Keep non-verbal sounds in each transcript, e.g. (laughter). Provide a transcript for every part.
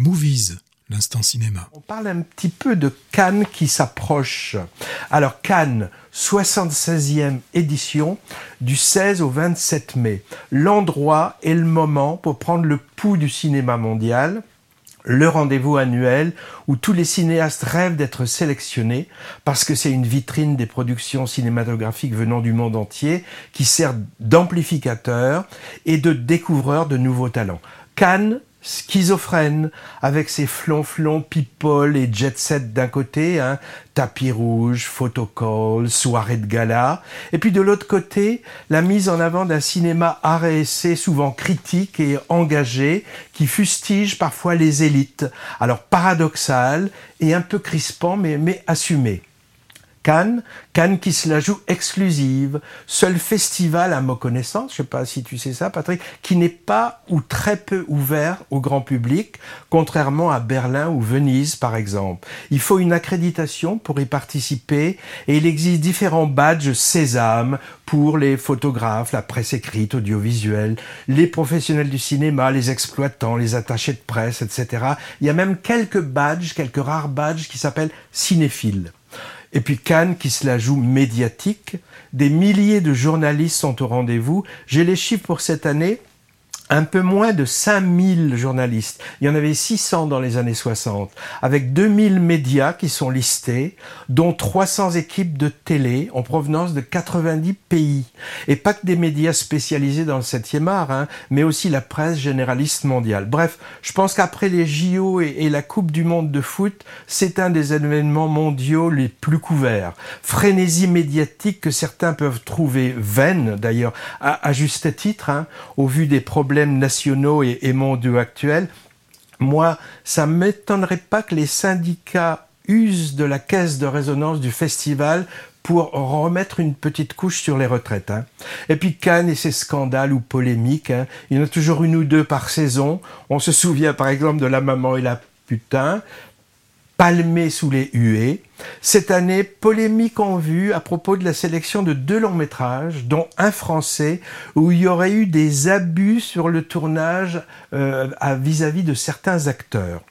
Movies, l'instant cinéma. On parle un petit peu de Cannes qui s'approche. Alors Cannes, 76e édition du 16 au 27 mai. L'endroit et le moment pour prendre le pouls du cinéma mondial le rendez-vous annuel où tous les cinéastes rêvent d'être sélectionnés parce que c'est une vitrine des productions cinématographiques venant du monde entier qui sert d'amplificateur et de découvreur de nouveaux talents. Cannes, schizophrène, avec ses flonflons people et jet set d'un côté, hein, tapis rouge, photocall, soirée de gala, et puis de l'autre côté, la mise en avant d'un cinéma art souvent critique et engagé, qui fustige parfois les élites, alors paradoxal et un peu crispant, mais, mais assumé. Cannes, Cannes qui se la joue exclusive, seul festival à ma connaissance, je sais pas si tu sais ça Patrick, qui n'est pas ou très peu ouvert au grand public, contrairement à Berlin ou Venise par exemple. Il faut une accréditation pour y participer et il existe différents badges Sésame pour les photographes, la presse écrite, audiovisuelle, les professionnels du cinéma, les exploitants, les attachés de presse, etc. Il y a même quelques badges, quelques rares badges qui s'appellent cinéphiles. Et puis Cannes qui se la joue médiatique. Des milliers de journalistes sont au rendez-vous. J'ai les chiffres pour cette année un peu moins de 5000 journalistes. Il y en avait 600 dans les années 60, avec 2000 médias qui sont listés, dont 300 équipes de télé en provenance de 90 pays. Et pas que des médias spécialisés dans le 7e art, hein, mais aussi la presse généraliste mondiale. Bref, je pense qu'après les JO et, et, la Coupe du Monde de foot, c'est un des événements mondiaux les plus couverts. Frénésie médiatique que certains peuvent trouver vaine, d'ailleurs, à, à juste titre, hein, au vu des problèmes nationaux et, mondiaux actuels, moi, ça ne m'étonnerait pas que les syndicats usent de la caisse de résonance du festival pour remettre une petite couche sur les retraites. Hein. Et puis Cannes et ses scandales ou polémiques, hein, il y en a toujours une ou deux par saison. On se souvient par exemple de La Maman et la Putain, palmé sous les huées. Cette année, polémique en vue à propos de la sélection de deux longs métrages, dont un français, où il y aurait eu des abus sur le tournage euh, vis-à-vis -vis de certains acteurs.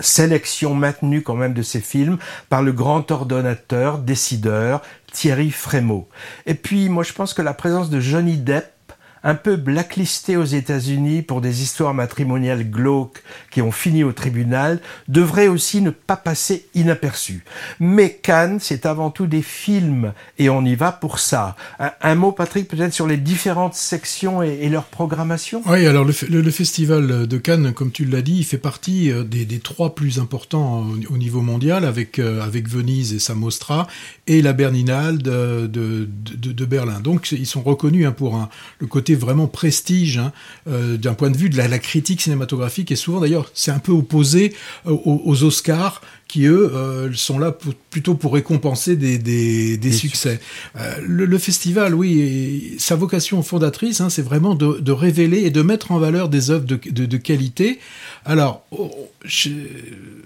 Sélection maintenue quand même de ces films par le grand ordonnateur, décideur, Thierry Frémaux. Et puis, moi je pense que la présence de Johnny Depp un peu blacklisté aux États-Unis pour des histoires matrimoniales glauques qui ont fini au tribunal, devrait aussi ne pas passer inaperçu. Mais Cannes, c'est avant tout des films et on y va pour ça. Un, mot, Patrick, peut-être sur les différentes sections et, leur programmation Oui, alors le, festival de Cannes, comme tu l'as dit, il fait partie euh, des, trois plus importants au, niveau mondial avec, euh, avec Venise et sa Mostra et la Berninale de Berlin. Donc ils sont reconnus hein, pour un, le côté vraiment prestige hein, euh, d'un point de vue de la, critique cinématographique et souvent d'ailleurs c'est un peu opposé euh, aux, Oscars qui eux euh, sont là pour, plutôt pour récompenser des, des, des succès. Euh, le, le, festival, oui, sa vocation fondatrice, hein, c'est vraiment de, de, révéler et de mettre en valeur des œuvres de, de, de qualité. Alors,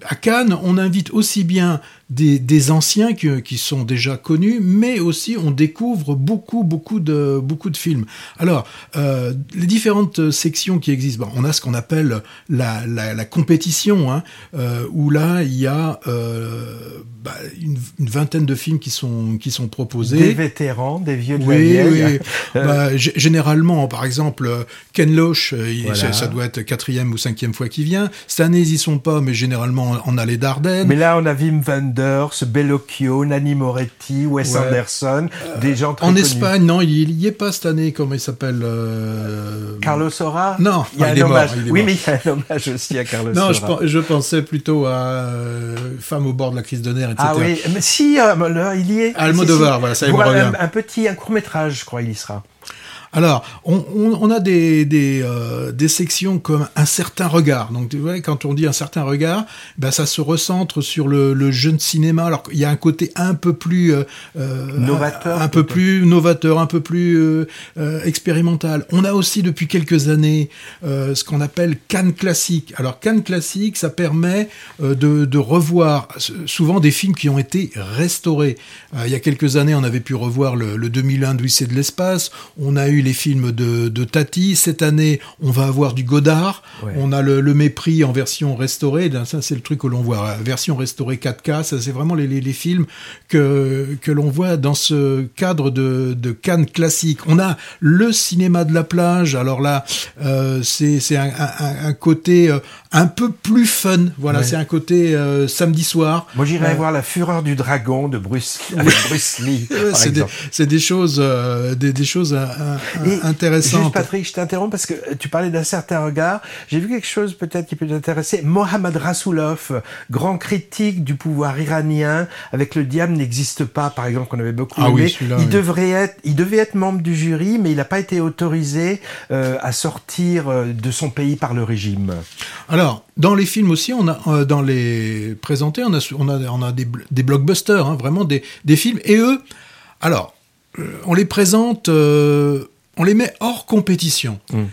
à Cannes, on invite aussi bien des, des anciens qui, qui, sont déjà connus, mais aussi on découvre beaucoup, beaucoup de, beaucoup de films. Alors, euh, les différentes sections qui existent, bon, on a ce qu'on appelle la, la, la compétition, hein, euh, où là, il y a euh, bah, une, une, vingtaine de films qui sont, qui sont proposés. Des vétérans, des vieux de oui, la vieille. Oui. (laughs) bah, généralement, par exemple, Ken Loach, voilà. ça, doit être quatrième ou cinquième fois qu'il vient. Cette année, ils y sont pas, mais généralement, on a les Dardennes. Mais là, on a Wim Wenders, Bellocchio, Nanni Moretti, Wes ouais. Anderson, euh, des gens très En connus. Espagne, non, il y est pas cette année. Comment il s'appelle euh... Carlos Sora? Non, il y a ah, un hommage. Mort, oui, mais il y a un hommage aussi à Carlos non, Sora. Je, je pensais plutôt à euh, Femme au bord de la crise de nerfs, etc. Ah oui, mais si, euh, là, il y est. Almodovar, si, voilà, ça y me un, revient. Un, petit un court métrage, je crois, il y sera. Alors, on, on, on, a des, des, euh, des, sections comme un certain regard. Donc, tu vois, quand on dit un certain regard, ben, ça se recentre sur le, le jeune cinéma. Alors, il y a un côté un peu plus euh, novateur, un, un peu plus novateur, un peu plus euh, expérimental. On a aussi depuis quelques années ce qu'on appelle Cannes classique. Alors, Cannes classique, ça permet de, de, revoir souvent des films qui ont été restaurés. il y a quelques années, on avait pu revoir le, le 2001 d'Odyssée de l'espace. On a eu les films de, de Tati. Cette année, on va avoir du Godard. Ouais. On a le, le mépris en version restaurée. Ça, c'est le truc que l'on voit. Version restaurée 4K. Ça, c'est vraiment les, les, les films que, que l'on voit dans ce cadre de, de Cannes classique. On a le cinéma de la plage. Alors là, euh, c'est un, un, un côté euh, un peu plus fun. Voilà, Ouais. c'est un côté euh, samedi soir. Moi, j'irais Euh, voir La Fureur du Dragon de Bruce, avec Bruce Lee, (laughs) c'est des, des choses, des, des choses Et intéressantes. Juste Patrick, je t'interromps parce que tu parlais d'un certain regard. J'ai vu quelque chose peut-être qui peut t'intéresser. Mohammad Rasoulov, grand critique du pouvoir iranien, avec Le diable n'existe pas, par exemple, qu'on avait beaucoup Ah oui, aimé. celui-là, il oui. devrait être, il devait être membre du jury, mais il n'a pas été autorisé euh, à sortir euh, de son pays par le régime. Alors, dans les films aussi, on a, euh, dans les présentés, on a, on a, on a des, des blockbusters, hein, vraiment des, des films. Et eux, alors, euh, on les présente, euh, on les met hors compétition. Mm.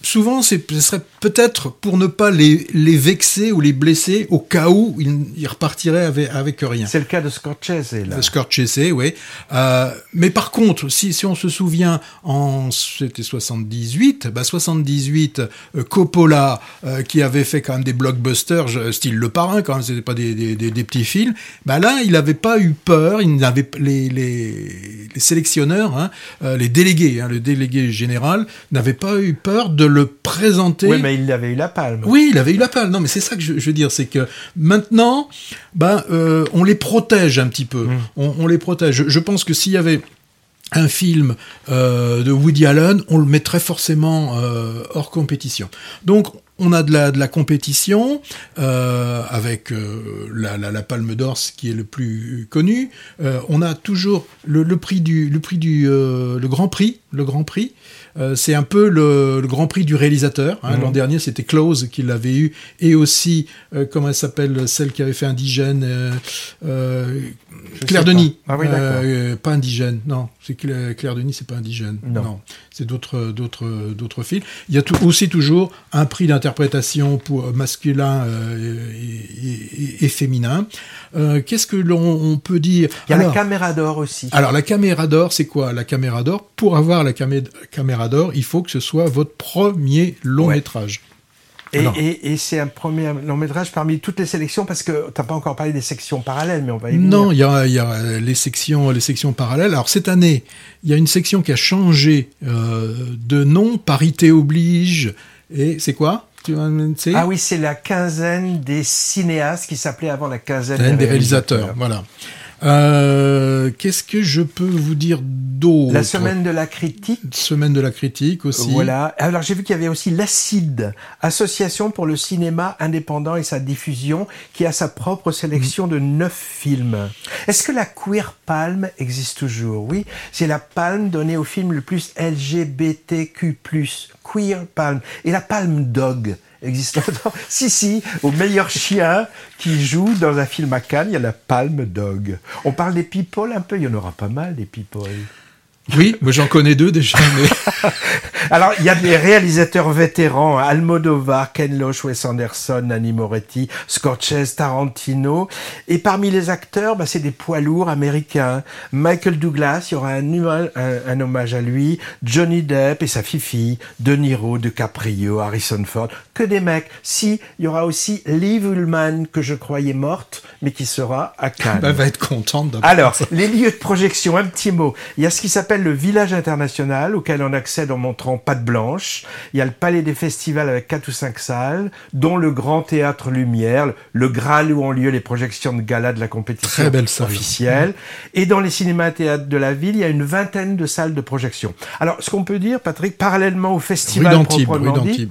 Souvent, ce serait peut-être pour ne pas les, les vexer ou les blesser au cas où ils, ils repartiraient avec, avec rien. C'est le cas de Scorsese, là. Le Scorsese, oui. Euh, mais par contre, si, si on se souvient, en c'était 78, bah 78, euh, Coppola, euh, qui avait fait quand même des blockbusters, je- style Le Parrain, quand même, c'était pas des, des, des, des petits films. Bah là, il n'avait pas eu peur. Il n'avait les, les, les sélectionneurs, hein, les délégués, hein, le délégué général, n'avait pas eu peur de le présenter. Oui, mais il avait eu la palme. Oui, il avait eu la palme. Non, mais c'est ça que je, je veux dire, c'est que maintenant, ben, euh, on les protège un petit peu. Mm. On, on les protège. Je, je pense que s'il y avait un film euh, de Woody Allen, on le mettrait forcément euh, hors compétition. Donc, on a de la, de la compétition euh, avec euh, la, la, la Palme d'Or, ce qui est le plus connu. Euh, on a toujours le, le prix du, le prix du, le Grand Prix, le Grand Prix. C'est un peu le, le Grand Prix du réalisateur. Hein. Mhm. L'an dernier, c'était Close qui l'avait eu, et aussi comment elle s'appelle, celle qui avait fait Indigène, Claire Denis. pas. Ah oui, pas Indigène, non. C'est Claire, Claire Denis, c'est pas Indigène. Non. c'est d'autres, d'autres, d'autres films. Il y a tout- aussi toujours un prix d'interprétation pour masculin euh, et, et- et féminin. Euh, qu'est-ce que l'on on peut dire Il y a Alors- la caméra d'or aussi. alors la caméra d'or, c'est quoi La caméra d'or, pour avoir la camé- caméra d'or, il faut que ce soit votre premier long Ouais. métrage. Et, et, et c'est un premier long métrage parmi toutes les sélections parce que t'as pas encore parlé des sections parallèles, mais on va y venir. Non, il y a, y a les sections, les sections parallèles. Alors cette année, il y a une section qui a changé euh, de nom, parité oblige. Et c'est quoi? Tu vas me dire? Ah oui, c'est la quinzaine des cinéastes qui s'appelait avant la quinzaine des, des réalisateurs. Voilà. Euh, Qu'est-ce que je peux vous dire d'autre La semaine de la critique. Semaine de la critique aussi. Voilà. Alors j'ai vu qu'il y avait aussi l'ACID, Association pour le cinéma indépendant et sa diffusion, qui a sa propre sélection de neuf films. Est-ce que la Queer Palm existe toujours? Oui, c'est la palme donnée au film le plus LGBTQ+. Queer Palm. Et la Palme Dog existe encore (laughs) Si, si, au meilleur chien qui joue dans un film à Cannes, il y a la Palme Dog. On parle des people un peu, il y en aura pas mal des people. Oui, moi j'en connais deux déjà. Mais... (laughs) Alors, il y a des réalisateurs vétérans, Almodovar, Ken Loach, Wes Anderson, Nanni Moretti, Scorsese, Tarantino. Et parmi les acteurs, bah, c'est des poids lourds américains. Michael Douglas, il y aura un, un, un hommage à lui. Johnny Depp et sa fifi. De Niro, DiCaprio, Harrison Ford. Que des mecs. Si, il y aura aussi Liv Ullmann, que je croyais morte, mais qui sera à Cannes. bah, va être contente Alors, ça. les lieux de projection, un petit mot. Il y a ce qui s'appelle le village international, auquel on accède en montrant patte blanche. Il y a le palais des festivals avec quatre ou cinq salles, dont le grand théâtre Lumière, le Graal où ont lieu les projections de gala de la compétition Très belle officielle. Et dans les cinémas et théâtres de la ville, il y a une vingtaine de salles de projection. Alors, ce qu'on peut dire, Patrick, parallèlement au festival proprement dit.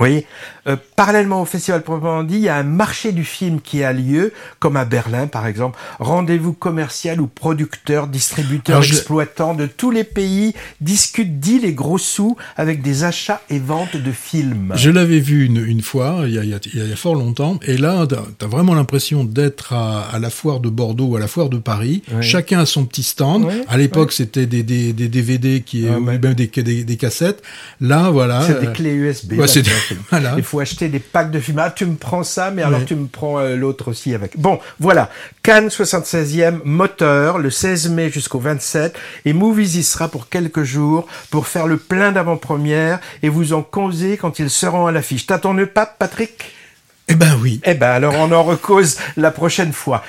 Oui, euh, parallèlement au festival proprement dit, il y a un marché du film qui a lieu, comme à Berlin par exemple. Rendez-vous commercial où producteurs, distributeurs, je- exploitants de tous les pays discutent, dit les gros sous, avec des achats et ventes de films. Je l'avais vu une, une fois, il y, a, il, y a, il y a fort longtemps, et là, t'as as vraiment l'impression d'être à, à la foire de Bordeaux ou à la foire de Paris. Chacun a son petit stand. À l'époque, c'était des, des, des DVD qui, Ah, ou même des, cassettes. Là, voilà. C'est euh, des clés USB. ouais. Film. (laughs) Voilà. Il faut acheter des packs de films. Ah, tu me prends ça, mais alors Ouais. tu me prends euh, l'autre aussi avec. Bon, voilà. Cannes 76e moteur, le 16 mai jusqu'au 27. Et Movies y sera pour quelques jours pour faire le plein d'avant-première et vous en causer quand ils seront à l'affiche. T'as ton nœud pape, Patrick? Eh ben oui. Eh ben alors on en recose la prochaine fois.